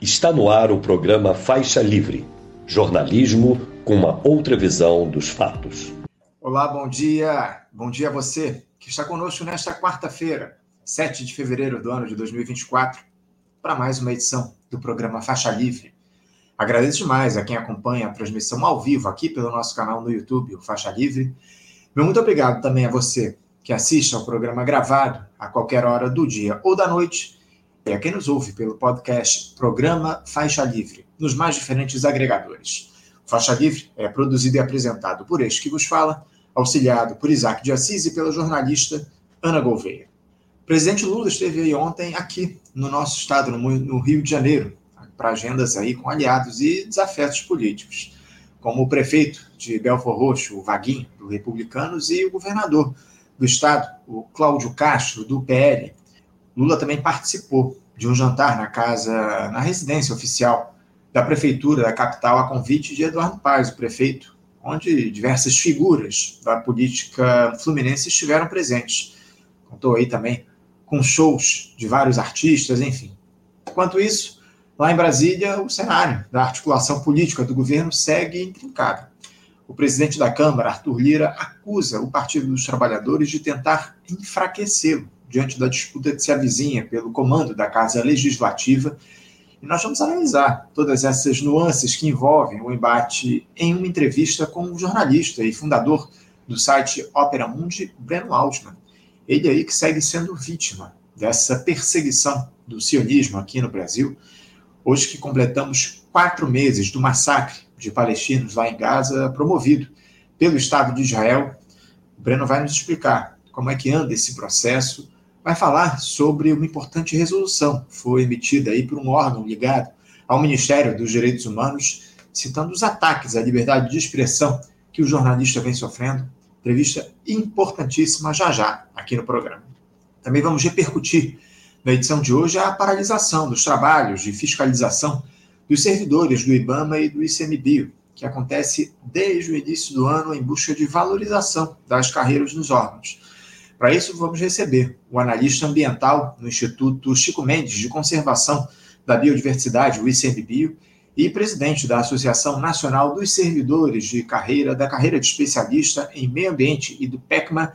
Está no ar o programa Faixa Livre, jornalismo com uma outra visão dos fatos. Olá, bom dia. Bom dia a você que está conosco nesta quarta-feira, 7 de fevereiro do ano de 2024, para mais uma edição do programa Faixa Livre. Agradeço demais a quem acompanha a transmissão ao vivo aqui pelo nosso canal no YouTube, o Faixa Livre. Meu muito obrigado também a você que assiste ao programa gravado a qualquer hora do dia ou da noite a quem nos ouve pelo podcast Programa Faixa Livre, nos mais diferentes agregadores. Faixa Livre é produzido e apresentado por este que vos fala, auxiliado por Isaac de Assis e pela jornalista Ana Gouveia. O presidente Lula esteve aí ontem aqui no nosso estado, no Rio de Janeiro, para agendas aí com aliados e desafetos políticos, como o prefeito de Belfor Roxo, o Vaguinho, do Republicanos, e o governador do estado, o Cláudio Castro, do PL, Lula também participou de um jantar na casa, na residência oficial da prefeitura da capital, a convite de Eduardo Paes, o prefeito, onde diversas figuras da política fluminense estiveram presentes. Contou aí também com shows de vários artistas, enfim. Enquanto isso, lá em Brasília, o cenário da articulação política do governo segue intrincado. O presidente da Câmara, Arthur Lira, acusa o Partido dos Trabalhadores de tentar enfraquecê-lo diante da disputa que se avizinha pelo comando da Casa Legislativa. E nós vamos analisar todas essas nuances que envolvem o embate em uma entrevista com o jornalista e fundador do site Opera Mundi, Breno Altman. Ele aí que segue sendo vítima dessa perseguição do sionismo aqui no Brasil. Hoje que completamos quatro meses do massacre de palestinos lá em Gaza, promovido pelo Estado de Israel, o Breno vai nos explicar como é que anda esse processo, vai falar sobre uma importante resolução que foi emitida aí por um órgão ligado ao Ministério dos Direitos Humanos, citando os ataques à liberdade de expressão que o jornalista vem sofrendo. Entrevista importantíssima já já aqui no programa. Também vamos repercutir na edição de hoje a paralisação dos trabalhos de fiscalização dos servidores do IBAMA e do ICMBio, que acontece desde o início do ano em busca de valorização das carreiras nos órgãos. Para isso, vamos receber o analista ambiental no Instituto Chico Mendes de Conservação da Biodiversidade, o ICMBio, e presidente da Associação Nacional dos Servidores de Carreira, da Carreira de Especialista em Meio Ambiente e do PECMA,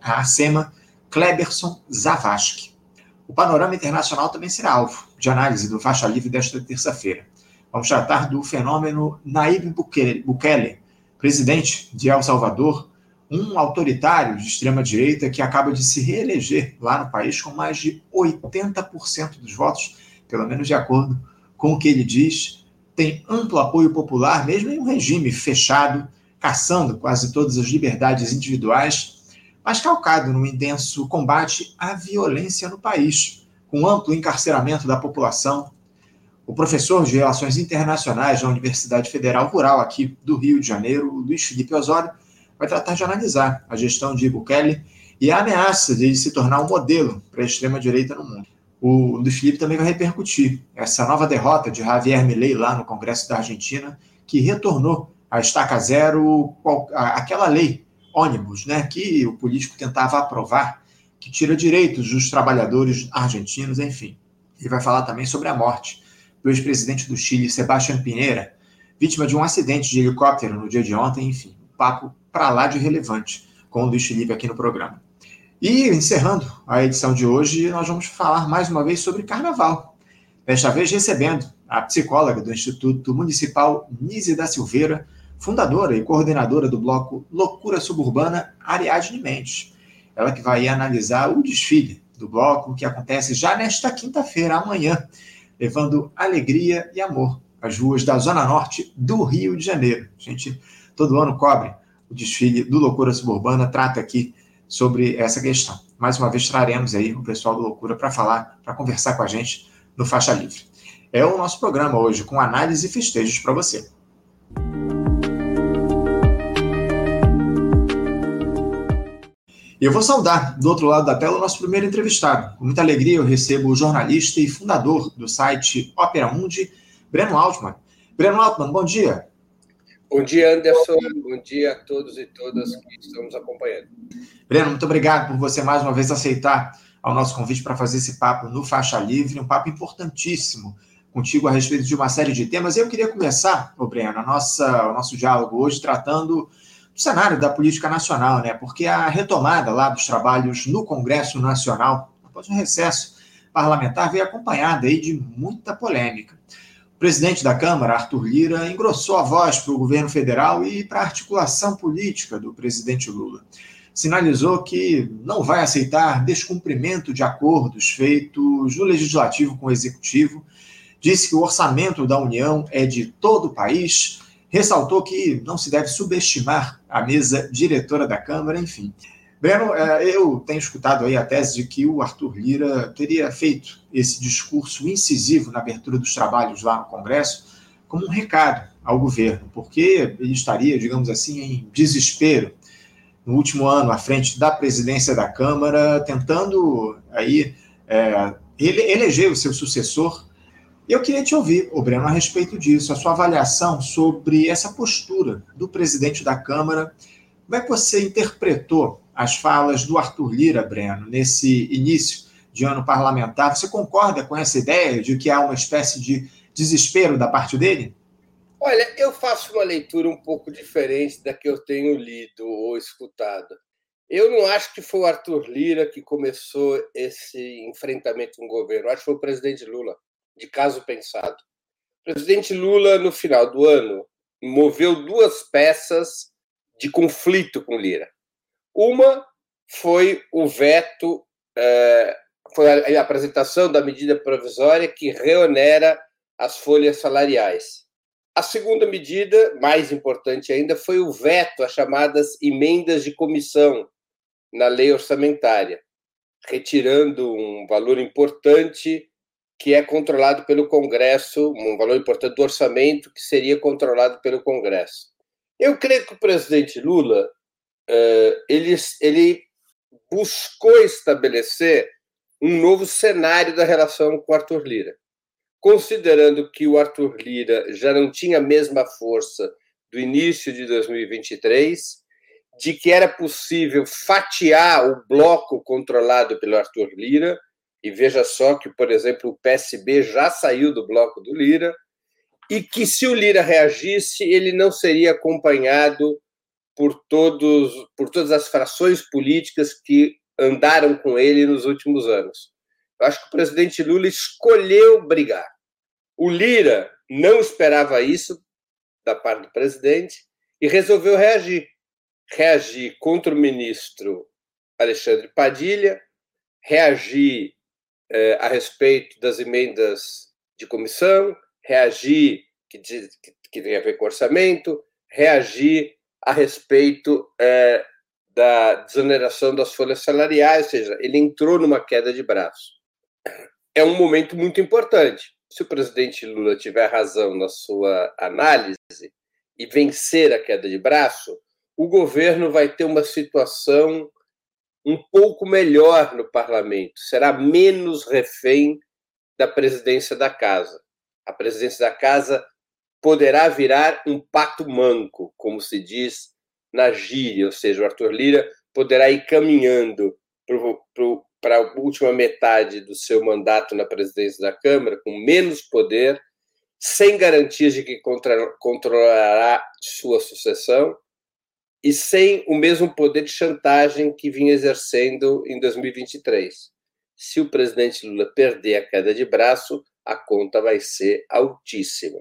a ACEMA, Kleberson Zavascki. O panorama internacional também será alvo de análise do Faixa Livre desta terça-feira. Vamos tratar do fenômeno Naib Bukele, presidente de El Salvador, um autoritário de extrema-direita que acaba de se reeleger lá no país com mais de 80% dos votos, pelo menos de acordo com o que ele diz, tem amplo apoio popular, mesmo em um regime fechado, caçando quase todas as liberdades individuais, mas calcado num intenso combate à violência no país, com amplo encarceramento da população. O professor de Relações Internacionais da Universidade Federal Rural aqui do Rio de Janeiro, Luiz Felipe Osório, vai tratar de analisar a gestão de Bukele e a ameaça de ele se tornar um modelo para a extrema-direita no mundo. O Luiz Felipe também vai repercutir essa nova derrota de Javier Milei lá no Congresso da Argentina, que retornou a estaca zero aquela lei ônibus, né, que o político tentava aprovar, que tira direitos dos trabalhadores argentinos, enfim. Ele vai falar também sobre a morte do ex-presidente do Chile, Sebastián Pinheira, vítima de um acidente de helicóptero no dia de ontem, enfim. Papo para lá de relevante com o Luiz Felipe aqui no programa. E encerrando a edição de hoje, nós vamos falar mais uma vez sobre carnaval. Desta vez recebendo a psicóloga do Instituto Municipal Nise da Silveira, fundadora e coordenadora do bloco Loucura Suburbana, Ariadne Mendes. Ela que vai analisar o desfile do bloco que acontece já nesta quinta-feira, amanhã, levando alegria e amor às ruas da Zona Norte do Rio de Janeiro. A gente todo ano cobre o desfile do Loucura Suburbana, trata aqui sobre essa questão. Mais uma vez traremos aí o pessoal do Loucura para falar, para conversar com a gente no Faixa Livre. É o nosso programa hoje, com análise e festejos para você. E eu vou saudar, do outro lado da tela, o nosso primeiro entrevistado. Com muita alegria, eu recebo o jornalista e fundador do site Opera Mundi, Breno Altman. Breno Altman, bom dia. Bom dia, Anderson. Bom dia a todos e todas que estão nos acompanhando. Breno, muito obrigado por você mais uma vez aceitar ao nosso convite para fazer esse papo no Faixa Livre, um papo importantíssimo contigo a respeito de uma série de temas. Eu queria começar, ô Breno, a nossa, o nosso diálogo hoje tratando do cenário da política nacional, né? Porque a retomada lá dos trabalhos no Congresso Nacional, após um recesso parlamentar, veio acompanhada aí de muita polêmica. Presidente da Câmara, Arthur Lira, engrossou a voz para o governo federal e para a articulação política do presidente Lula. Sinalizou que não vai aceitar descumprimento de acordos feitos no legislativo com o executivo disse que o orçamento da União é de todo o país, ressaltou que não se deve subestimar a mesa diretora da Câmara, enfim. Breno, é, eu tenho escutado aí a tese de que o Arthur Lira teria feito esse discurso incisivo na abertura dos trabalhos lá no Congresso como um recado ao governo, porque ele estaria, digamos assim, em desespero no último ano à frente da presidência da Câmara, tentando aí é, eleger o seu sucessor eu queria te ouvir, o Breno, a respeito disso, a sua avaliação sobre essa postura do presidente da Câmara. Como é que você interpretou as falas do Arthur Lira, Breno, nesse início de ano parlamentar? Você concorda com essa ideia de que há uma espécie de desespero da parte dele? Olha, eu faço uma leitura um pouco diferente da que eu tenho lido ou escutado. Eu não acho que foi o Arthur Lira que começou esse enfrentamento com o governo. Acho que foi o presidente Lula de caso pensado. O presidente Lula, no final do ano, moveu duas peças de conflito com Lira. Uma foi o veto, é, foi a apresentação da medida provisória que reonera as folhas salariais. A segunda medida, mais importante ainda, foi o veto às chamadas emendas de comissão na lei orçamentária, retirando um valor importante que é controlado pelo Congresso, um valor importante do orçamento que seria controlado pelo Congresso. Eu creio que o presidente Lula ele, ele buscou estabelecer um novo cenário da relação com Arthur Lira, considerando que o Arthur Lira já não tinha a mesma força do início de 2023, de que era possível fatiar o bloco controlado pelo Arthur Lira e veja só que, por exemplo, o PSB já saiu do bloco do Lira, e que se o Lira reagisse, ele não seria acompanhado por, todos, por todas as frações políticas que andaram com ele nos últimos anos. Eu acho que o presidente Lula escolheu brigar. O Lira não esperava isso da parte do presidente e resolveu reagir. Reagir contra o ministro Alexandre Padilha, reagir eh, a respeito das emendas de comissão, reagir, que, diz, que, que, tem a ver com orçamento, reagir a respeito eh, da desoneração das folhas salariais, ou seja, ele entrou numa queda de braço. É um momento muito importante. Se o presidente Lula tiver razão na sua análise e vencer a queda de braço, o governo vai ter uma situação um pouco melhor no parlamento, será menos refém da presidência da casa. A presidência da casa poderá virar um pato manco, como se diz na gíria, ou seja, o Arthur Lira poderá ir caminhando para a última metade do seu mandato na presidência da Câmara com menos poder, sem garantias de que controlará sua sucessão, e sem o mesmo poder de chantagem que vinha exercendo em 2023. Se o presidente Lula perder a queda de braço, a conta vai ser altíssima.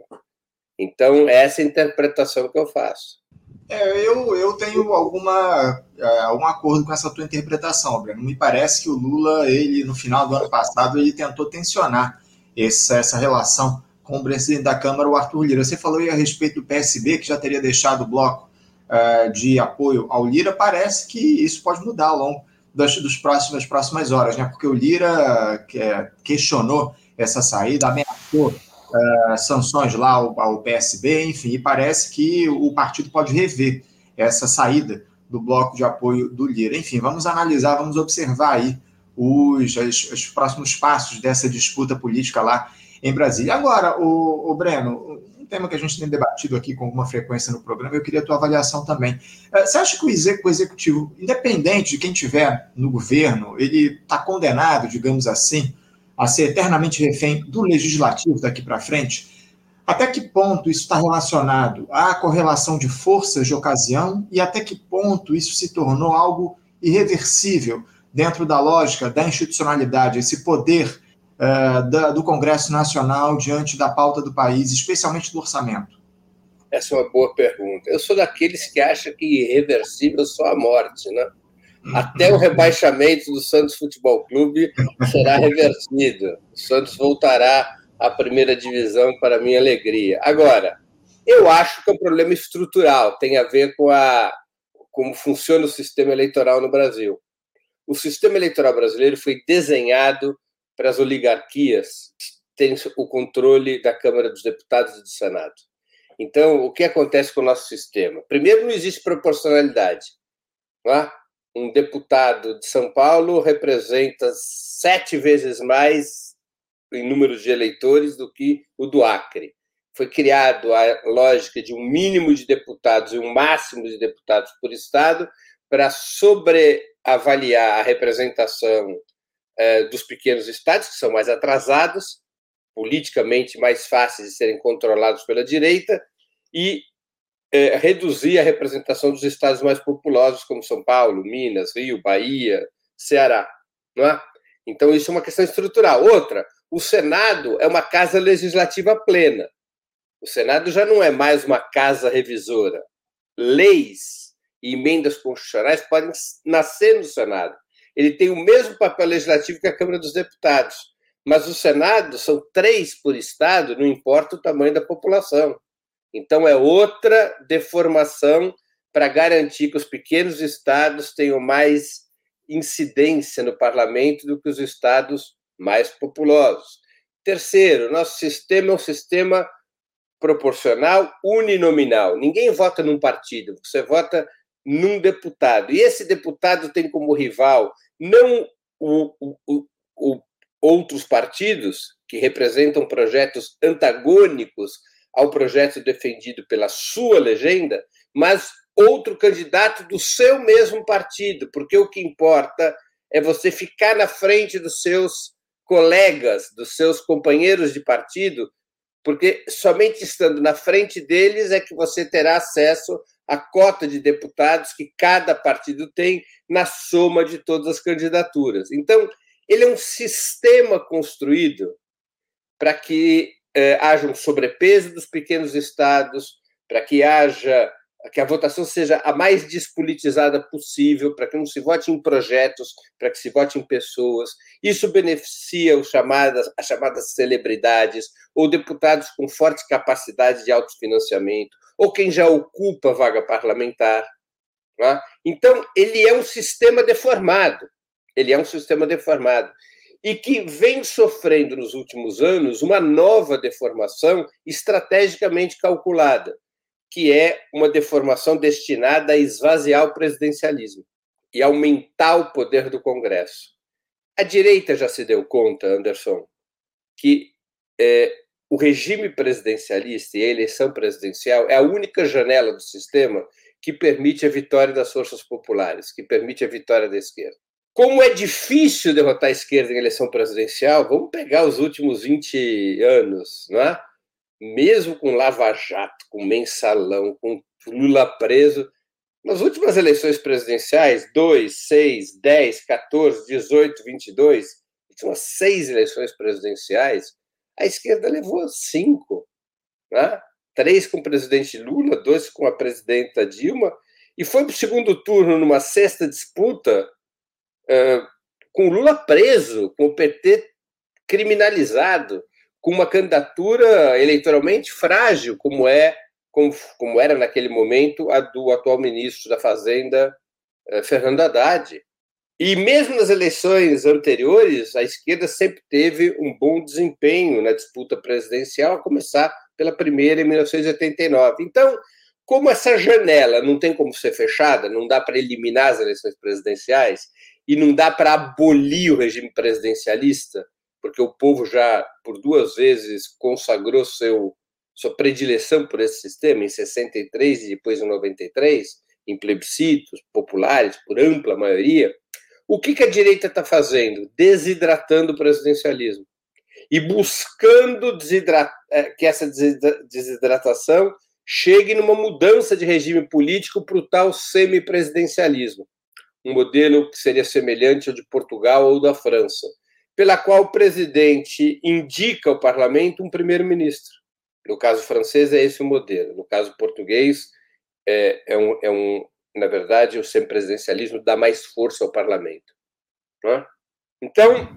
Então, é essa interpretação que eu faço. É, eu, eu tenho alguma, é, algum acordo com essa tua interpretação, Breno. Me parece que o Lula, ele no final do ano passado, ele tentou tensionar essa, essa relação com o presidente da Câmara, o Arthur Lira. Você falou aí a respeito do PSB, que já teria deixado o bloco uh, de apoio ao Lira, parece que isso pode mudar ao longo das, dos próximos, das próximas horas, né? Porque o Lira que, é, questionou essa saída, ameaçou uh, sanções lá ao, ao, PSB, enfim, e parece que o partido pode rever essa saída do bloco de apoio do Lira. Enfim, vamos analisar, vamos observar aí os, os, os próximos passos dessa disputa política lá em Brasília. Agora, o, o Breno, tema que a gente tem debatido aqui com alguma frequência no programa, eu queria a tua avaliação também. É, você acha que o executivo, independente de quem tiver no governo, ele está condenado, digamos assim, a ser eternamente refém do legislativo daqui para frente, até que ponto isso está relacionado à correlação de forças de ocasião e até que ponto isso se tornou algo irreversível dentro da lógica da institucionalidade, esse poder uh, da, do Congresso Nacional diante da pauta do país, especialmente do orçamento? Essa é uma boa pergunta. Eu sou daqueles que acham que irreversível só a morte, né? Até o rebaixamento do Santos Futebol Clube será revertido. O Santos voltará à primeira divisão para minha alegria. Agora, eu acho que é um problema estrutural, tem a ver com a como funciona o sistema eleitoral no Brasil. O sistema eleitoral brasileiro foi desenhado para as oligarquias terem o controle da Câmara dos Deputados e do Senado. Então, o que acontece com o nosso sistema? Primeiro, não existe proporcionalidade. Não é? Um deputado de São Paulo representa sete vezes mais em número de eleitores do que o do Acre. Foi criado a lógica de um mínimo de deputados e um máximo de deputados por estado para sobreavaliar a representação eh, dos pequenos estados, que são mais atrasados, politicamente mais fáceis de serem controlados pela direita, e é, reduzir a representação dos estados mais populosos, como São Paulo, Minas, Rio, Bahia, Ceará. Não é? Então, isso é uma questão estrutural. Outra, o Senado é uma casa legislativa plena. O Senado já não é mais uma casa revisora. Leis e emendas constitucionais podem nascer no Senado. Ele tem o mesmo papel legislativo que a Câmara dos Deputados. Mas o Senado são três por estado, não importa o tamanho da população. Então, é outra deformação para garantir que os pequenos estados tenham mais incidência no parlamento do que os estados mais populosos. Terceiro, nosso sistema é um sistema proporcional uninominal. Ninguém vota num partido, você vota num deputado. E esse deputado tem como rival não o, o, o, outros partidos que representam projetos antagônicos ao projeto defendido pela sua legenda, mas outro candidato do seu mesmo partido, porque o que importa é você ficar na frente dos seus colegas, dos seus companheiros de partido, porque somente estando na frente deles é que você terá acesso à cota de deputados que cada partido tem na soma de todas as candidaturas. Então, ele é um sistema construído para que eh, haja um sobrepeso dos pequenos estados, para que haja que a votação seja a mais despolitizada possível, para que não se vote em projetos, para que se vote em pessoas. Isso beneficia os chamadas, as chamadas celebridades, ou deputados com forte capacidade de autofinanciamento, ou quem já ocupa vaga parlamentar. É? Então, ele é um sistema deformado. Ele é um sistema deformado e que vem sofrendo nos últimos anos uma nova deformação estrategicamente calculada, que é uma deformação destinada a esvaziar o presidencialismo e aumentar o poder do Congresso. A direita já se deu conta, Anderson, que é, o regime presidencialista e a eleição presidencial é a única janela do sistema que permite a vitória das forças populares, que permite a vitória da esquerda. Como é difícil derrotar a esquerda em eleição presidencial, vamos pegar os últimos 20 anos, não é? mesmo com Lava Jato, com mensalão, com Lula preso, nas últimas eleições presidenciais, 2, 6, 10, 14, 18, 22, últimas seis eleições presidenciais, a esquerda levou cinco. Né? Três com o presidente Lula, dois com a presidenta Dilma, e foi para o segundo turno numa sexta disputa com Lula preso, com o PT criminalizado, com uma candidatura eleitoralmente frágil, como é como, como era naquele momento a do atual ministro da Fazenda, Fernando Haddad. E mesmo nas eleições anteriores, a esquerda sempre teve um bom desempenho na disputa presidencial, a começar pela primeira em 1989. Então, como essa janela não tem como ser fechada, não dá para eliminar as eleições presidenciais, e não dá para abolir o regime presidencialista, porque o povo já por duas vezes consagrou seu sua predileção por esse sistema em 63 e depois em 93, em plebiscitos populares por ampla maioria. O que, que a direita está fazendo? Desidratando o presidencialismo. e buscando é, que essa desidratação chegue numa mudança de regime político para o tal semipresidencialismo, um modelo que seria semelhante ao de Portugal ou da França, pela qual o presidente indica ao parlamento um primeiro-ministro. No caso francês, é esse o modelo. No caso português, é, é, um, é um, na verdade, o semipresidencialismo dá mais força ao parlamento. É? Então,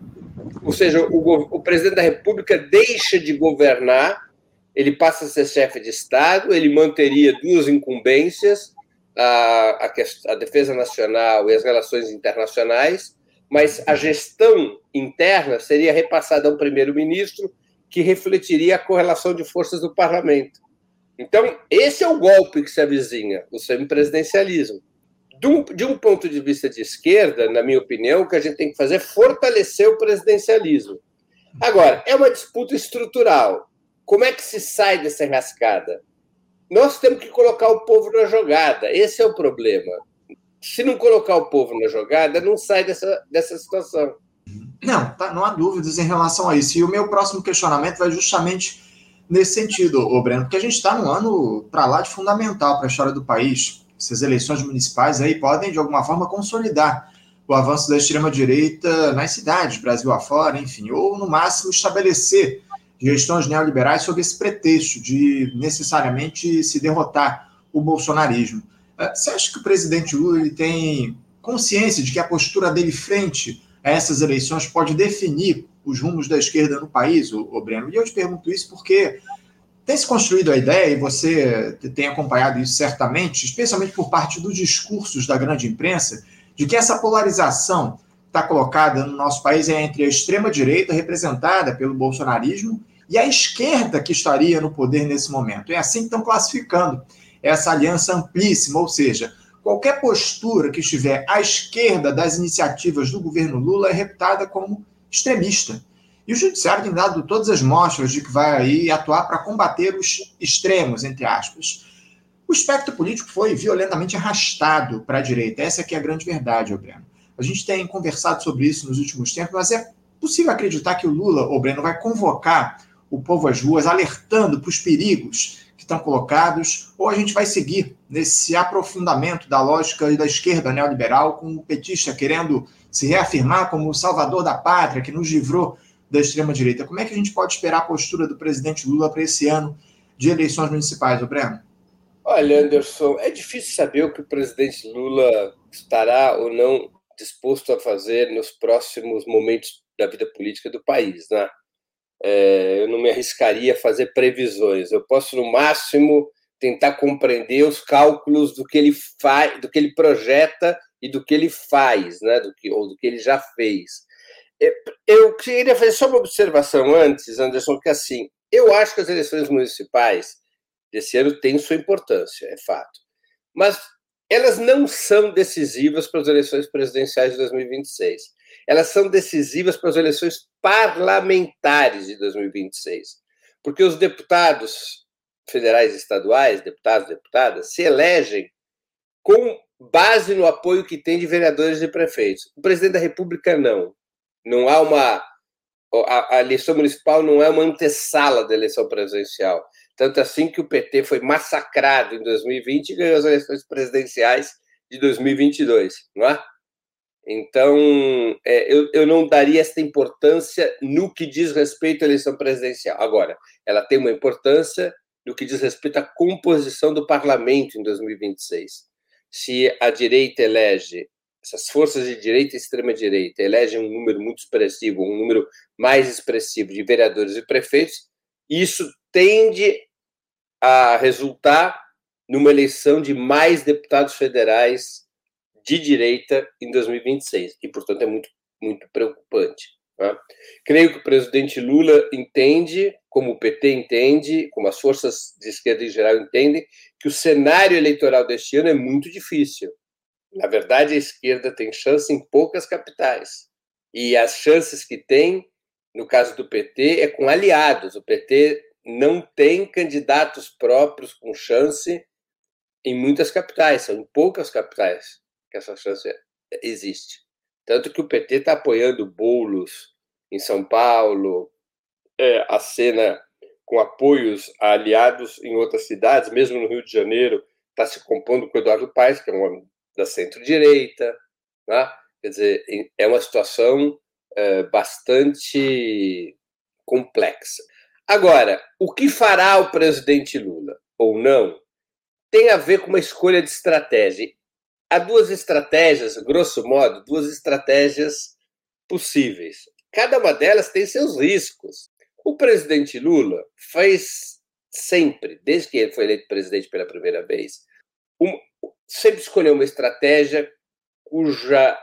ou seja, o, o presidente da República deixa de governar, ele passa a ser chefe de Estado, ele manteria duas incumbências, a, a, a defesa nacional e as relações internacionais, mas a gestão interna seria repassada ao primeiro-ministro, que refletiria a correlação de forças do parlamento. Então, esse é o golpe que se avizinha, o semipresidencialismo. De um, de um ponto de vista de esquerda, na minha opinião, o que a gente tem que fazer é fortalecer o presidencialismo. Agora, é uma disputa estrutural. Como é que se sai dessa enrascada? Nós temos que colocar o povo na jogada. Esse é o problema. Se não colocar o povo na jogada, não sai dessa, dessa situação. Não, tá, não há dúvidas em relação a isso. E o meu próximo questionamento vai justamente nesse sentido, ô Breno, porque a gente está num ano para lá de fundamental para a história do país. Essas eleições municipais aí podem, de alguma forma, consolidar o avanço da extrema-direita nas cidades, Brasil afora, enfim, ou, no máximo, estabelecer gestões neoliberais sob esse pretexto de necessariamente se derrotar o bolsonarismo. Eh, você acha que o presidente Lula ele tem consciência de que a postura dele frente a essas eleições pode definir os rumos da esquerda no país, o Breno? E eu te pergunto isso porque tem se construído a ideia, e você tem acompanhado isso certamente, especialmente por parte dos discursos da grande imprensa, de que essa polarização está colocada no nosso país é entre a extrema-direita, representada pelo bolsonarismo, e a esquerda que estaria no poder nesse momento. É assim que estão classificando essa aliança amplíssima, ou seja, qualquer postura que estiver à esquerda das iniciativas do governo Lula é reputada como extremista. E o judiciário tem dado todas as mostras de que vai aí atuar para combater os extremos, entre aspas. O espectro político foi violentamente arrastado para a direita. Essa que é a grande verdade, Breno. A gente tem conversado sobre isso nos últimos tempos, mas é possível acreditar que o Lula, Breno, vai convocar o povo às ruas, alertando para os perigos que estão colocados, ou a gente vai seguir nesse aprofundamento da lógica da esquerda neoliberal, com o petista querendo se reafirmar como o salvador da pátria, que nos livrou da extrema-direita. Como é que a gente pode esperar a postura do presidente Lula para esse ano de eleições municipais, o Breno? Olha, Anderson, é difícil saber o que o presidente Lula estará ou não disposto a fazer nos próximos momentos da vida política do país, né? É, eu não me arriscaria a fazer previsões. Eu posso, no máximo, tentar compreender os cálculos do que ele faz, do que ele projeta e do que ele faz, né? Do que ou do que ele já fez. Eu queria fazer só uma observação antes, Anderson, que assim, eu acho que as eleições municipais desse ano têm sua importância, é fato. Mas elas não são decisivas para as eleições presidenciais de 2026. Elas são decisivas para as eleições parlamentares de 2026. Porque os deputados federais e estaduais, deputados e deputadas, se elegem com base no apoio que tem de vereadores e prefeitos. O presidente da República não. Não há uma. A, a eleição municipal não é uma antessala da eleição presidencial. Tanto assim que o PT foi massacrado em 2020 e ganhou as eleições presidenciais de 2022, não é? Então, é, eu, eu não daria essa importância no que diz respeito à eleição presidencial. Agora, ela tem uma importância no que diz respeito à composição do parlamento em 2026. Se a direita elege essas forças de direita e extrema-direita elegem um número muito expressivo, um número mais expressivo de vereadores e prefeitos, isso tende a resultar numa eleição de mais deputados federais de direita em 2026, e, portanto, é muito, muito preocupante. Tá? Creio que o presidente Lula entende, como o PT entende, como as forças de esquerda em geral entendem, que o cenário eleitoral deste ano é muito difícil na verdade, a esquerda tem chance em poucas capitais. E as chances que tem, no caso do PT, é com aliados. O PT não tem candidatos próprios com chance em muitas capitais, são em poucas capitais que essa chance existe. Tanto que o PT está apoiando bolos em São Paulo, é, a cena com apoios a aliados em outras cidades, mesmo no Rio de Janeiro, está se compondo com o Eduardo Paes, que é um homem da centro-direita. Né? Quer dizer, é uma situação é, bastante complexa. Agora, o que fará o presidente Lula ou não tem a ver com uma escolha de estratégia. Há duas estratégias, grosso modo, duas estratégias possíveis. Cada uma delas tem seus riscos. O presidente Lula fez sempre, desde que ele foi eleito presidente pela primeira vez, um, sempre escolheu uma estratégia cuja,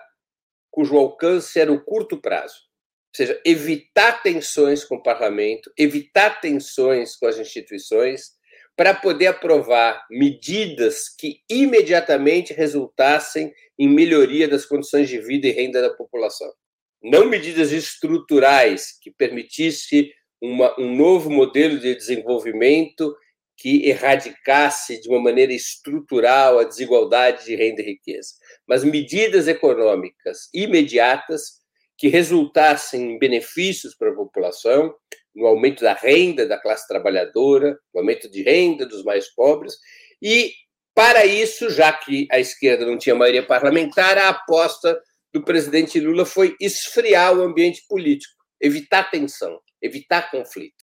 cujo alcance era o curto prazo. Ou seja, evitar tensões com o parlamento, evitar tensões com as instituições, para poder aprovar medidas que imediatamente resultassem em melhoria das condições de vida e renda da população. Não medidas estruturais que permitisse uma, um novo modelo de desenvolvimento que erradicasse de uma maneira estrutural a desigualdade de renda e riqueza, mas medidas econômicas imediatas que resultassem em benefícios para a população, no aumento da renda da classe trabalhadora, no aumento de renda dos mais pobres, e para isso, já que a esquerda não tinha maioria parlamentar, a aposta do presidente Lula foi esfriar o ambiente político, evitar tensão, evitar conflito.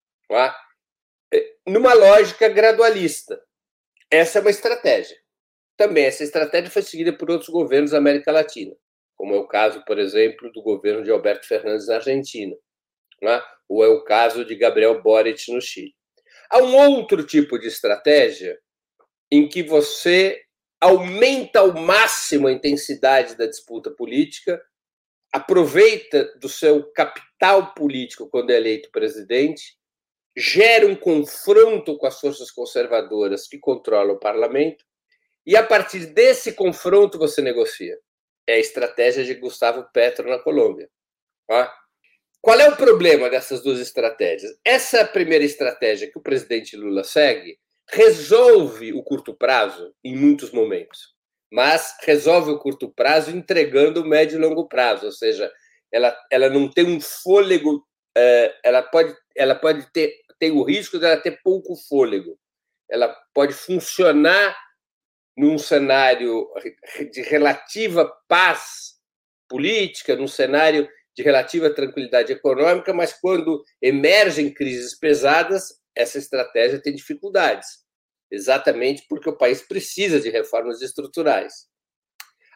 É, numa lógica gradualista. Essa é uma estratégia. Também essa estratégia foi seguida por outros governos da América Latina como é o caso, por exemplo, do governo de Alberto Fernandes na Argentina, né? ou é o caso de Gabriel Boric no Chile. Há um outro tipo de estratégia em que você aumenta ao máximo a intensidade da disputa política, aproveita do seu capital político quando é eleito presidente, gera um confronto com as forças conservadoras que controlam o parlamento, e a partir desse confronto você negocia é a estratégia de Gustavo Petro na Colômbia. Tá? Qual é o problema dessas duas estratégias? Essa primeira estratégia que o presidente Lula segue resolve o curto prazo em muitos momentos, mas resolve o curto prazo entregando o médio e longo prazo, ou seja, ela, ela não tem um fôlego, é, ela pode, ela pode ter tem o risco dela ter pouco fôlego. Ela pode funcionar num cenário de relativa paz política, num cenário de relativa tranquilidade econômica, mas quando emergem crises pesadas, essa estratégia tem dificuldades, exatamente porque o país precisa de reformas estruturais.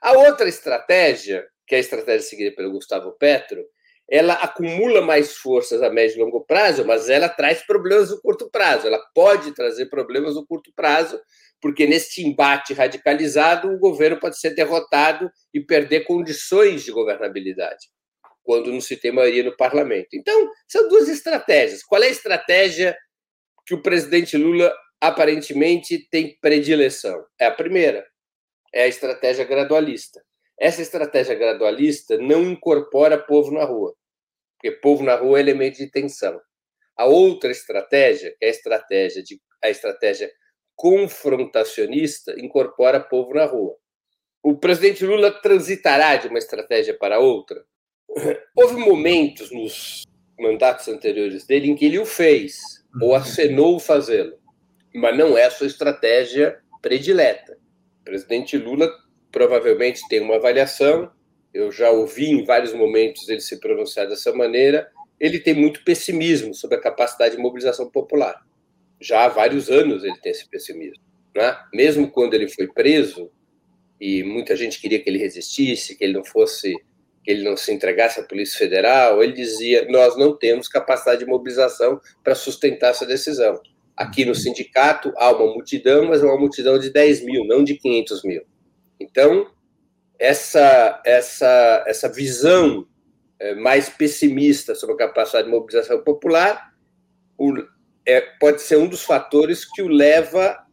A outra estratégia, que é a estratégia seguida pelo Gustavo Petro, ela acumula mais forças a médio e longo prazo, mas ela traz problemas no curto prazo. Ela pode trazer problemas no curto prazo, porque neste embate radicalizado o governo pode ser derrotado e perder condições de governabilidade, quando não se tem maioria no parlamento. Então, são duas estratégias. Qual é a estratégia que o presidente Lula aparentemente tem predileção? É a primeira, é a estratégia gradualista. Essa estratégia gradualista não incorpora povo na rua, porque povo na rua é elemento de tensão. A outra estratégia, que é a estratégia de a estratégia confrontacionista, incorpora povo na rua. O presidente Lula transitará de uma estratégia para outra. Houve momentos nos mandatos anteriores dele em que ele o fez ou uhum. acenou fazê-lo, mas não é a sua estratégia predileta. O presidente Lula provavelmente tem uma avaliação. Eu já ouvi em vários momentos ele se pronunciar dessa maneira. Ele tem muito pessimismo sobre a capacidade de mobilização popular. Já há vários anos ele tem esse pessimismo. Né? Mesmo quando ele foi preso, e muita gente queria que ele resistisse, que ele não fosse, que ele não se entregasse à Polícia Federal, ele dizia: nós não temos capacidade de mobilização para sustentar essa decisão. Aqui no sindicato há uma multidão, mas é uma multidão de 10 mil, não de 500 mil. Então, essa, essa, essa visão é, mais pessimista sobre a capacidade de mobilização popular é, pode ser um dos fatores que o leva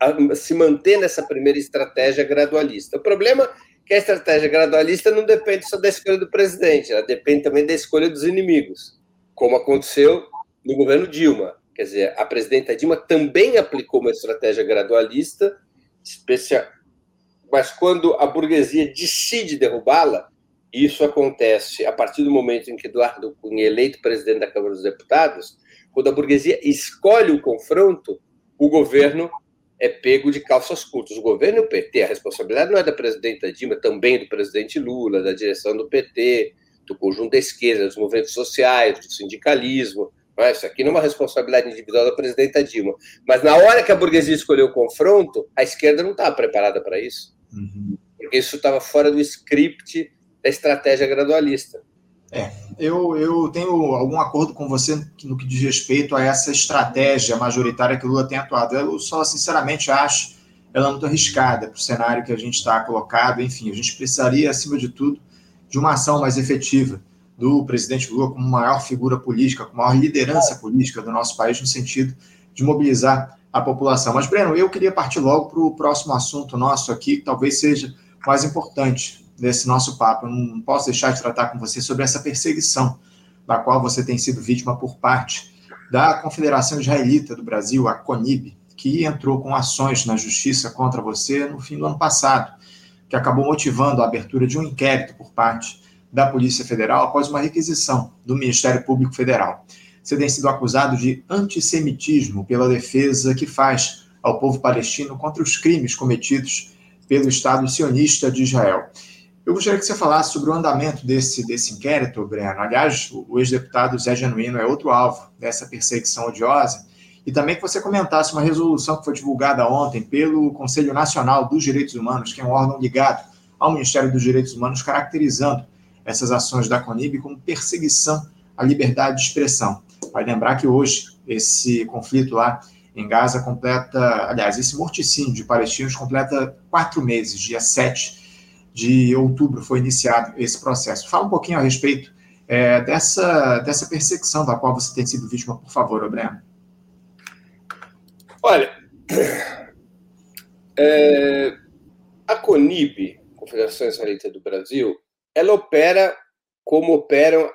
a se manter nessa primeira estratégia gradualista. O problema que a estratégia gradualista não depende só da escolha do presidente, ela depende também da escolha dos inimigos, como aconteceu no governo Dilma. Quer dizer, a presidenta Dilma também aplicou uma estratégia gradualista, especial, mas quando a burguesia decide derrubá-la, Isso acontece a partir do momento em que Eduardo Cunha é eleito presidente da Câmara dos Deputados, quando a burguesia escolhe o confronto, o governo é pego de calças curtas. O governo e o PT, a responsabilidade não é da presidenta Dilma, também do presidente Lula, da direção do PT, do conjunto da esquerda, dos movimentos sociais, do sindicalismo. Não é? Isso aqui não é uma responsabilidade individual da presidenta Dilma. Mas na hora que a burguesia escolheu o confronto, a esquerda não estava preparada para isso. Uhum. Porque isso estava fora do script da estratégia gradualista. É, eu, eu tenho algum acordo com você no que diz respeito a essa estratégia majoritária que o Lula tem atuado. Eu só, sinceramente, acho ela muito arriscada para o cenário que a gente está colocado. Enfim, a gente precisaria, acima de tudo, de uma ação mais efetiva do presidente Lula como maior figura política, como maior liderança política do nosso país, no sentido de mobilizar a população. Mas, Breno, eu queria partir logo para o próximo assunto nosso aqui, que talvez seja mais importante, desse nosso papo. Eu não posso deixar de tratar com você sobre essa perseguição da qual você tem sido vítima por parte da Confederação Israelita do Brasil, a CONIB, que entrou com ações na justiça contra você no fim do ano passado, que acabou motivando a abertura de um inquérito por parte da Polícia Federal após uma requisição do Ministério Público Federal. Você tem sido acusado de antissemitismo pela defesa que faz ao povo palestino contra os crimes cometidos pelo Estado sionista de Israel. Eu gostaria que você falasse sobre o andamento desse, desse inquérito, Breno. Aliás, o ex-deputado Zé Genuíno é outro alvo dessa perseguição odiosa. E também que você comentasse uma resolução que foi divulgada ontem pelo Conselho Nacional dos Direitos Humanos, que é um órgão ligado ao Ministério dos Direitos Humanos, caracterizando essas ações da CONIB como perseguição à liberdade de expressão. Vai lembrar que hoje esse conflito lá em Gaza completa, aliás, esse morticínio de palestinos completa quatro meses, dia 7 de outubro foi iniciado esse processo. Fala um pouquinho a respeito é, dessa, dessa perseguição da qual você tem sido vítima, por favor, Breno. Olha, é, a CONIB, Confederação Israelita do Brasil, ela opera como operam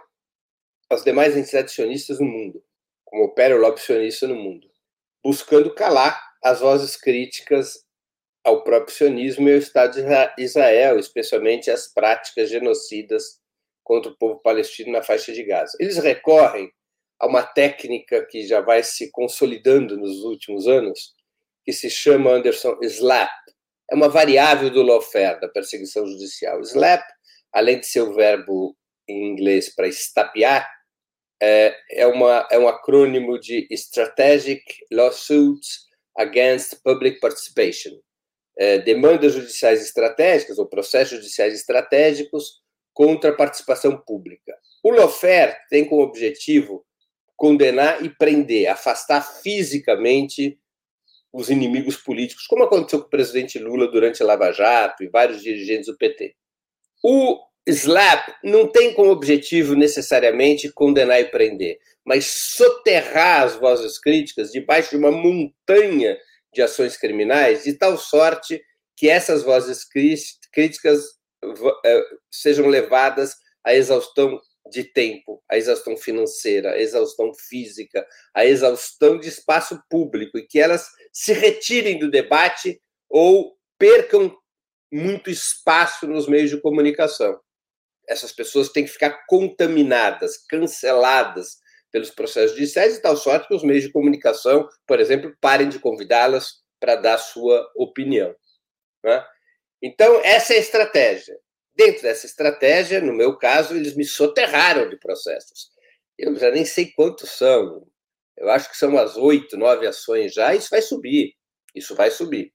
as demais entidades sionistas no mundo, como opera o lobby sionista no mundo, buscando calar as vozes críticas ao próprio sionismo e ao Estado de Israel, especialmente as práticas genocidas contra o povo palestino na faixa de Gaza. Eles recorrem a uma técnica que já vai se consolidando nos últimos anos, que se chama, Anderson, SLAP. É uma variável do lawfare, da perseguição judicial. SLAP, além de ser o verbo em inglês para estapear, é, é, uma, é um acrônimo de Strategic Lawsuits Against Public Participation é, demandas judiciais estratégicas ou processos judiciais estratégicos contra a participação pública. O lawfare tem como objetivo condenar e prender, afastar fisicamente os inimigos políticos, como aconteceu com o presidente Lula durante a Lava Jato e vários dirigentes do PT. O SLAP não tem como objetivo necessariamente condenar e prender, mas soterrar as vozes críticas debaixo de uma montanha de ações criminais, de tal sorte que essas vozes críticas eh, sejam levadas à exaustão de tempo, à exaustão financeira, à exaustão física, à exaustão de espaço público e que elas se retirem do debate ou percam muito espaço nos meios de comunicação. Essas pessoas têm que ficar contaminadas, canceladas pelos processos judiciais, de tal sorte que os meios de comunicação, por exemplo, parem de convidá-las para dar sua opinião. Né? Então, essa é a estratégia. Dentro dessa estratégia, no meu caso, eles me soterraram de processos. Eu já nem sei quantos são. Eu acho que são umas oito, nove ações já. Isso vai subir. Isso vai subir.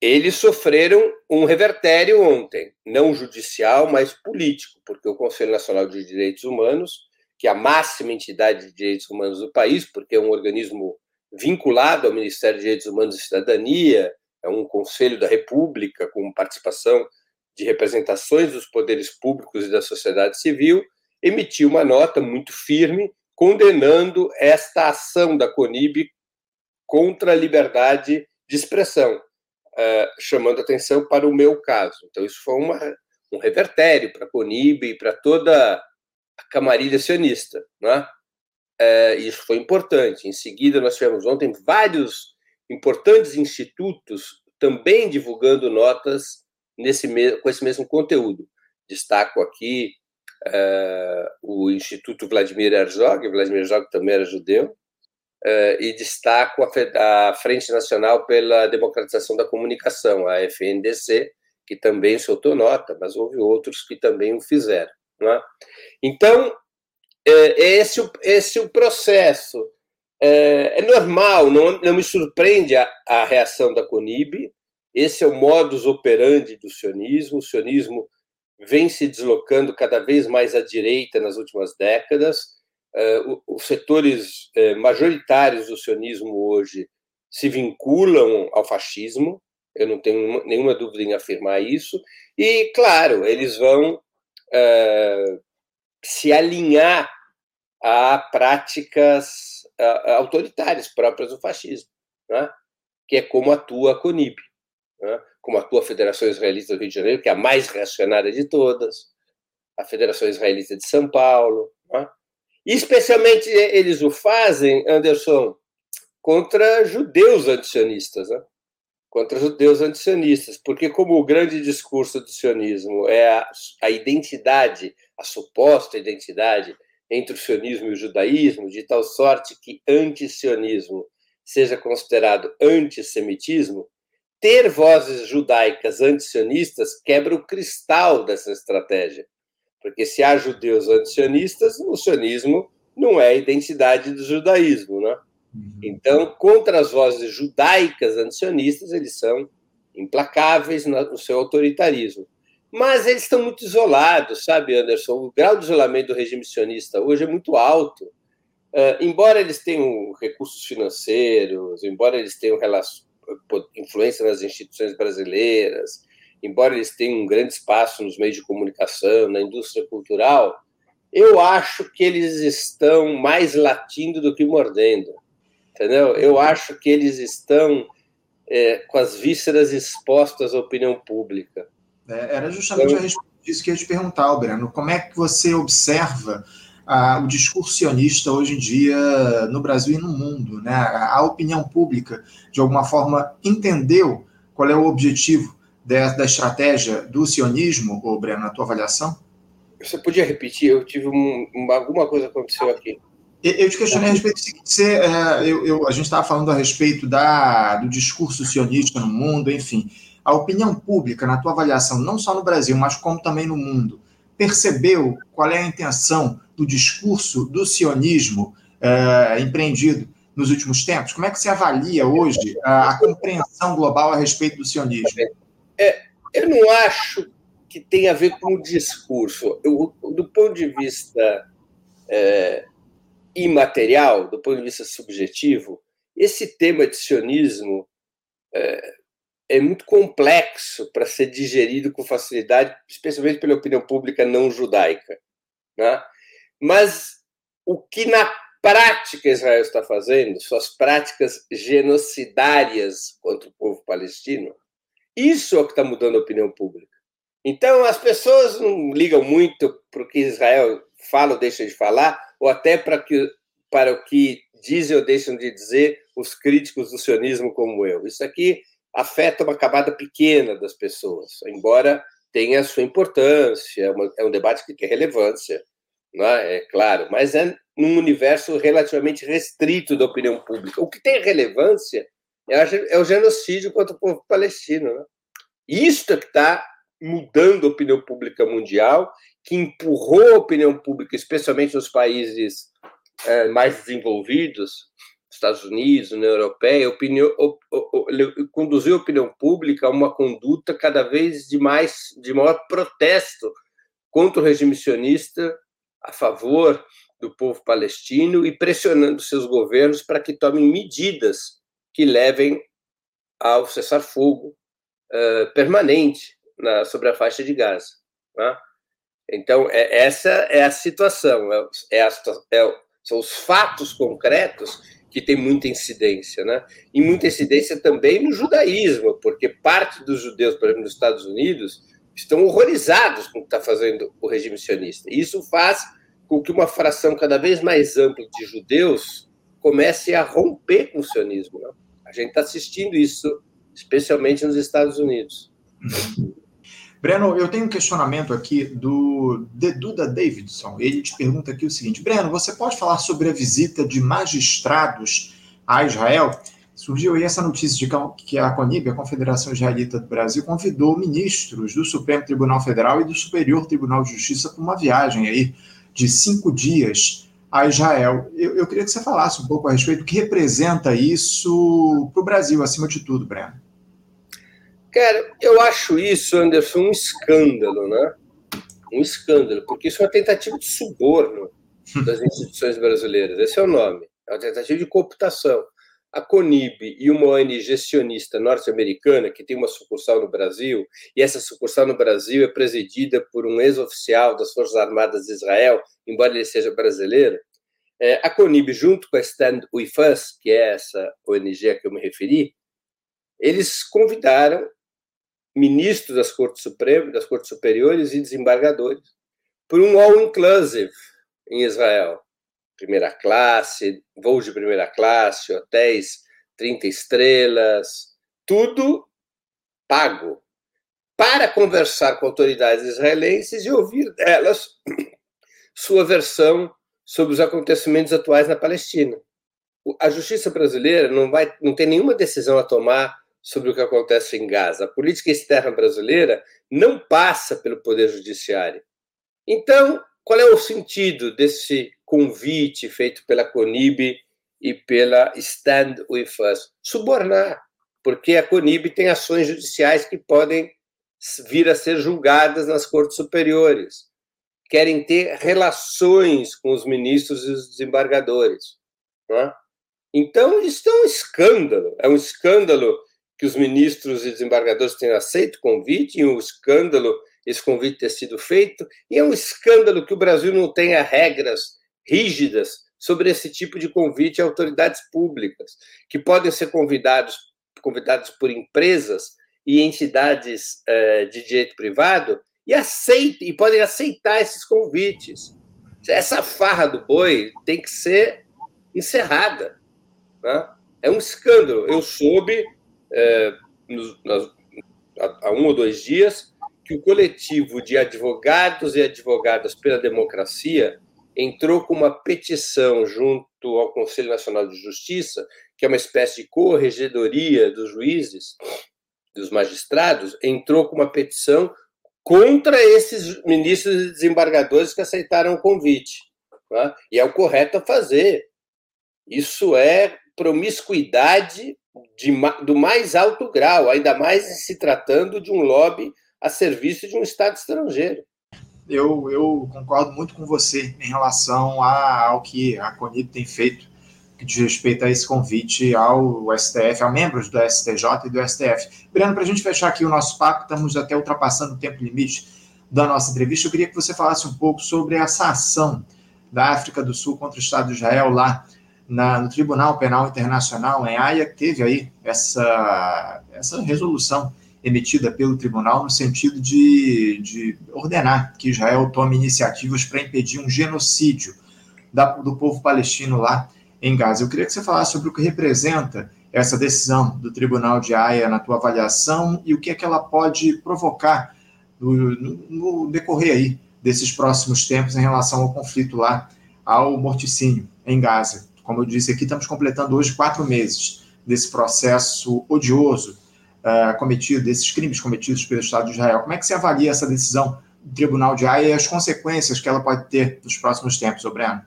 Eles sofreram um revertério ontem, não judicial, mas político, porque o Conselho Nacional de Direitos Humanos que é a máxima entidade de direitos humanos do país, porque é um organismo vinculado ao Ministério de Direitos Humanos e Cidadania, é um conselho da República com participação de representações dos poderes públicos e da sociedade civil, emitiu uma nota muito firme condenando esta ação da CONIB contra a liberdade de expressão, uh, chamando atenção para o meu caso. Então, isso foi uma, um revertério para a CONIB e para toda a camarilha sionista. Né? É, isso foi importante. Em seguida, nós tivemos ontem vários importantes institutos também divulgando notas nesse com esse mesmo conteúdo, Destaco aqui uh, o Instituto Vladimir Herzog, Vladimir Herzog também era judeu, uh, e destaco a, a, Frente Nacional pela Democratização da Comunicação, a FNDC, que também soltou nota, mas houve outros que também o fizeram. É? Então, é esse, esse o processo. É, é normal, não, não me surpreende a, a reação da CONIB, esse é o modus operandi do sionismo. O sionismo vem se deslocando cada vez mais à direita nas últimas décadas. É, os setores é, majoritários do sionismo hoje se vinculam ao fascismo, eu não tenho nenhuma dúvida em afirmar isso, e, claro, eles vão é, se alinhar a práticas autoritárias próprias do fascismo, né? que é como atua a CONIB né? como atua a Federação Israelita do Rio de Janeiro, que é a mais reacionária de todas, a Federação Israelita de São Paulo. Né? E especialmente eles o fazem, Anderson, contra judeus antisionistas, né? Contra judeus antisionistas, porque como o grande discurso do sionismo é a, a identidade, a suposta identidade entre o sionismo e o judaísmo, de tal sorte que antisionismo seja considerado antissemitismo, ter vozes judaicas antisionistas quebra o cristal dessa estratégia. Porque se há judeus antisionistas, o sionismo não é a identidade do judaísmo, né? Uhum. Então, contra as vozes judaicas antisionistas, eles são implacáveis no seu autoritarismo. Mas eles estão muito isolados, sabe, Anderson? O grau de isolamento do regime sionista hoje é muito alto. Uh, embora eles tenham recursos financeiros, embora eles tenham relações influência nas instituições brasileiras, embora eles tenham um grande espaço nos meios de comunicação, na indústria cultural, eu acho que eles estão mais latindo do que mordendo, entendeu? Eu acho que eles estão é, com as vísceras expostas à opinião pública. É, era justamente então, disso que eu ia te perguntar, Breno. Como é que você observa o discurso sionista hoje em dia no Brasil e no mundo. Né? A, opinião pública, de alguma forma, entendeu qual é o objetivo da, da estratégia do sionismo, ô Breno, na tua avaliação? Você podia repetir? Eu tive um, uma, alguma coisa aconteceu aqui. Eu te questionei a respeito do você, é, eu, eu, a gente estava falando a respeito da, do discurso sionista no mundo, enfim. A opinião pública, na tua avaliação, não só no Brasil, mas como também no mundo, percebeu qual é a intenção do discurso do sionismo é, empreendido nos últimos tempos? Como é que se avalia hoje a, a compreensão global a respeito do sionismo? É, eu não acho que tem a ver com o discurso. Eu, do ponto de vista é, imaterial, do ponto de vista subjetivo, esse tema de sionismo é, é muito complexo para ser digerido com facilidade, especialmente pela opinião pública não judaica. Né? Mas o que na prática Israel está fazendo, suas práticas genocidárias contra o povo palestino, isso é o que está mudando a opinião pública. Então, as pessoas não ligam muito para o que Israel fala ou deixa de falar, ou até para, que, para o que dizem ou deixam de dizer os críticos do sionismo como eu. Isso aqui afeta uma camada pequena das pessoas, embora tenha a sua importância, é, uma, é um debate que tem relevância é? é claro, mas é num universo relativamente restrito da opinião pública. O que tem relevância é, o genocídio contra o povo palestino. Né? Isso é que está mudando a opinião pública mundial, que empurrou a opinião pública, especialmente nos países é, mais desenvolvidos, Estados Unidos, União Europeia, opinião, conduziu a opinião pública a uma conduta cada vez de mais de maior protesto contra o regime sionista a favor do povo palestino e pressionando seus governos para que tomem medidas que levem ao cessar-fogo uh, permanente na, sobre a faixa de Gaza. Né? Então, é, essa é a situação, é, é, a, é, são os fatos concretos que têm muita incidência, né? E muita incidência também no judaísmo, porque parte dos judeus, por exemplo, nos Estados Unidos, estão horrorizados com o que está fazendo o regime sionista. E isso faz com que uma fração cada vez mais ampla de judeus comece a romper com o sionismo. Né? A gente está assistindo isso, especialmente nos Estados Unidos. Breno, eu tenho um questionamento aqui do Duda Davidson. Ele te pergunta aqui o seguinte: Breno, você pode falar sobre a visita de magistrados a Israel? Surgiu aí essa notícia de que a CONIB, a Confederação Israelita do Brasil, convidou ministros do Supremo Tribunal Federal e do Superior Tribunal de Justiça para uma viagem aí de cinco dias a Israel. Eu, eu queria que você falasse um pouco a respeito do que representa isso para o Brasil, acima de tudo, Breno. Cara, eu acho isso, Anderson, um escândalo, né? Um escândalo, porque isso é uma tentativa de suborno das instituições brasileiras. Esse é o nome. É uma tentativa de cooptação. A CONIB e uma ONG gestionista norte-americana, que tem uma sucursal no Brasil, e essa sucursal no Brasil é presidida por um ex-oficial das Forças Armadas de Israel, embora ele seja brasileiro, é, a CONIB, junto com a Stand With Us, que é essa ONG a que eu me referi, eles convidaram ministros das Cortes Supremas, das Cortes Superiores e desembargadores por um all-inclusive em Israel. Primeira classe, voos de primeira classe, hotéis 30 estrelas, tudo pago para conversar com autoridades israelenses e ouvir delas sua versão sobre os acontecimentos atuais na Palestina. A justiça brasileira não vai, não tem nenhuma decisão a tomar sobre o que acontece em Gaza. A política externa brasileira não passa pelo Poder Judiciário. Então, qual é o sentido desse convite feito pela CONIB e pela Stand With Us? Subornar, porque a CONIB tem ações judiciais que podem vir a ser julgadas nas cortes superiores. Querem ter relações com os ministros e os desembargadores. É? Então, isso é um escândalo. É um escândalo que os ministros e desembargadores tenham aceito o convite, e um escândalo esse convite ter sido feito, e é um escândalo que o Brasil não tenha regras rígidas sobre esse tipo de convite a autoridades públicas, que podem ser convidados, convidados por empresas e entidades eh, de direito privado e aceitem, e podem aceitar esses convites. Essa farra do boi tem que ser encerrada. Né? É um escândalo. Eu soube é, há um ou dois dias que o coletivo de advogados e advogadas pela democracia entrou com uma petição junto ao Conselho Nacional de Justiça, que é uma espécie de corregedoria dos juízes, dos magistrados, entrou com uma petição contra esses ministros e desembargadores que aceitaram o convite. Né? E é o correto a fazer. Isso é promiscuidade de, do mais alto grau, ainda mais se tratando de um lobby a serviço de um Estado estrangeiro. Eu, eu concordo muito com você em relação a, ao que a CONIB tem feito, diz respeito a esse convite ao STF, a membros do STJ e do STF. Breno, para a gente fechar aqui o nosso papo, estamos até ultrapassando o tempo limite da nossa entrevista. Eu queria que você falasse um pouco sobre essa ação da África do Sul contra o Estado de Israel lá na, no Tribunal Penal Internacional, em Haia, teve aí essa, essa resolução emitida pelo tribunal no sentido de, de ordenar que Israel tome iniciativas para impedir um genocídio da, do povo palestino lá em Gaza. Eu queria que você falasse sobre o que representa essa decisão do Tribunal de Haia na tua avaliação e o que é que ela pode provocar no, no, no decorrer aí desses próximos tempos em relação ao conflito lá, ao morticínio em Gaza. Como eu disse aqui, estamos completando hoje quatro meses desse processo odioso uh, cometido, desses crimes cometidos pelo Estado de Israel. Como é que você avalia essa decisão do Tribunal de Haia e as consequências que ela pode ter nos próximos tempos, Breno?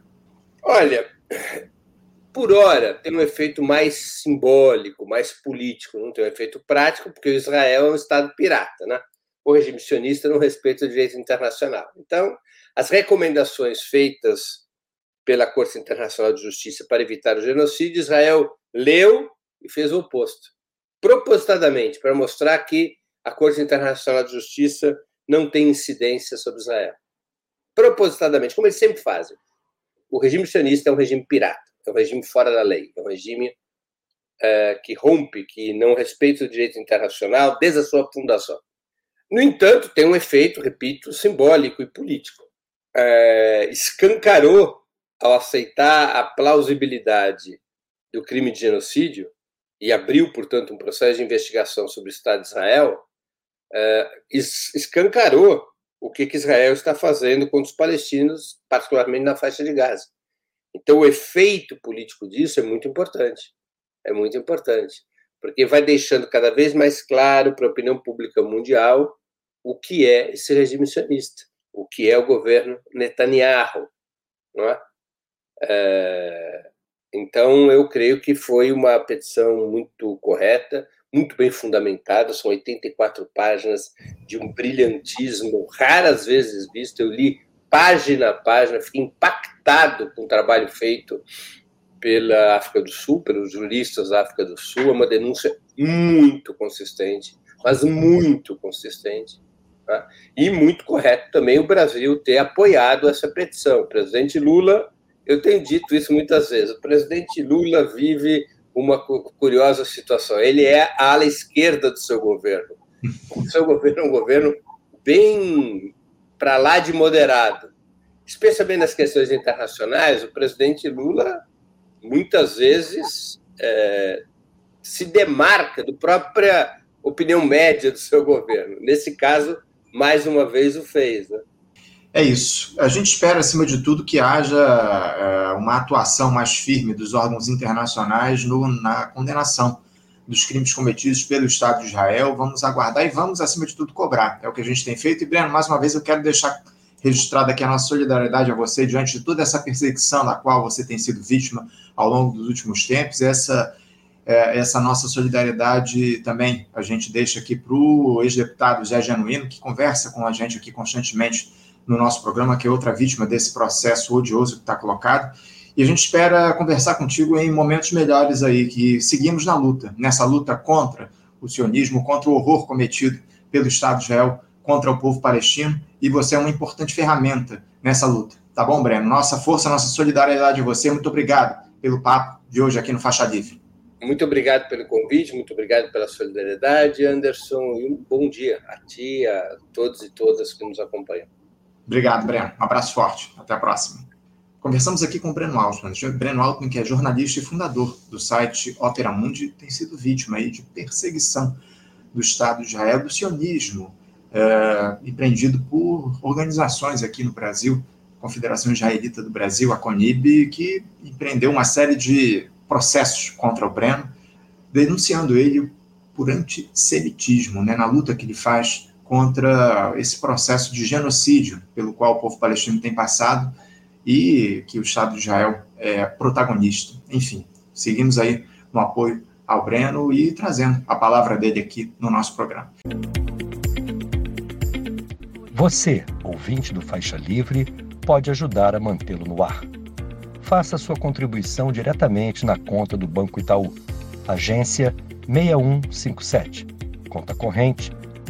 Olha, por hora tem um efeito mais simbólico, mais político, não tem um efeito prático, porque o Israel é um Estado pirata, né? O regime sionista não respeita o direito internacional. Então, as recomendações feitas pela Corte Internacional de Justiça para evitar o genocídio, Israel leu e fez o oposto. Propositadamente, para mostrar que a Corte Internacional de Justiça não tem incidência sobre Israel. Propositadamente, como eles sempre fazem. O regime sionista é um regime pirata, é um regime fora da lei, é um regime é, que rompe, que não respeita o direito internacional desde a sua fundação. No entanto, tem um efeito, repito, simbólico e político. É, escancarou ao aceitar a plausibilidade do crime de genocídio e abriu, portanto, um processo de investigação sobre o Estado de Israel, é, escancarou o que, que Israel está fazendo contra os palestinos, particularmente na faixa de Gaza. Então, o efeito político disso é muito importante. É muito importante, porque vai deixando cada vez mais claro para a opinião pública mundial o que é esse regime sionista, o que é o governo Netanyahu, não é? É então, eu creio que foi uma petição muito correta, muito bem fundamentada, são 84 páginas de um brilhantismo raras vezes visto. Eu li página a página, fiquei impactado com o trabalho feito pela África do Sul, pelos juristas da África do Sul. É uma denúncia muito consistente, mas muito consistente. Tá? E muito correto também o Brasil ter apoiado essa petição. O presidente Lula, eu tenho dito isso muitas vezes, o presidente Lula vive uma curiosa situação. Ele é a ala esquerda do seu governo. O seu governo é um governo bem para lá de moderado. Especialmente nas questões internacionais, o presidente Lula muitas vezes é, se demarca da própria opinião média do seu governo. Nesse caso, mais uma vez o fez. Né? É isso. A gente espera, acima de tudo, que haja é, uma atuação mais firme dos órgãos internacionais no, na condenação dos crimes cometidos pelo Estado de Israel. Vamos aguardar e vamos, acima de tudo, cobrar. É o que a gente tem feito. E, Breno, mais uma vez, eu quero deixar registrada aqui a nossa solidariedade a você diante de toda essa perseguição da qual você tem sido vítima ao longo dos últimos tempos. Essa, é, essa nossa solidariedade também a gente deixa aqui para o ex-deputado Zé Genuíno, que conversa com a gente aqui constantemente no nosso programa, que é outra vítima desse processo odioso que está colocado. E a gente espera conversar contigo em momentos melhores aí, que seguimos na luta, nessa luta contra o sionismo, contra o horror cometido pelo Estado de Israel contra o povo palestino, e você é uma importante ferramenta nessa luta. Tá bom, Breno? Nossa força, nossa solidariedade a você. Muito obrigado pelo papo de hoje aqui no Faixa Livre. Muito obrigado pelo convite, muito obrigado pela solidariedade, Anderson, e um bom dia a ti, a todos e todas que nos acompanham. Obrigado, Breno. Um abraço forte. Até a próxima. Conversamos aqui com o Breno Altman. Breno Altman, que é jornalista e fundador do site Opera Mundi, tem sido vítima aí de perseguição do Estado de Israel, do sionismo, empreendido por organizações aqui no Brasil, Confederação Israelita do Brasil, a CONIB, que empreendeu uma série de processos contra o Breno, denunciando ele por antissemitismo, né, na luta que ele faz contra esse processo de genocídio pelo qual o povo palestino tem passado e que o Estado de Israel é protagonista. Enfim, seguimos aí no apoio ao Breno e trazendo a palavra dele aqui no nosso programa. Você, ouvinte do Faixa Livre, pode ajudar a mantê-lo no ar. Faça sua contribuição diretamente na conta do Banco Itaú, agência 6157, conta corrente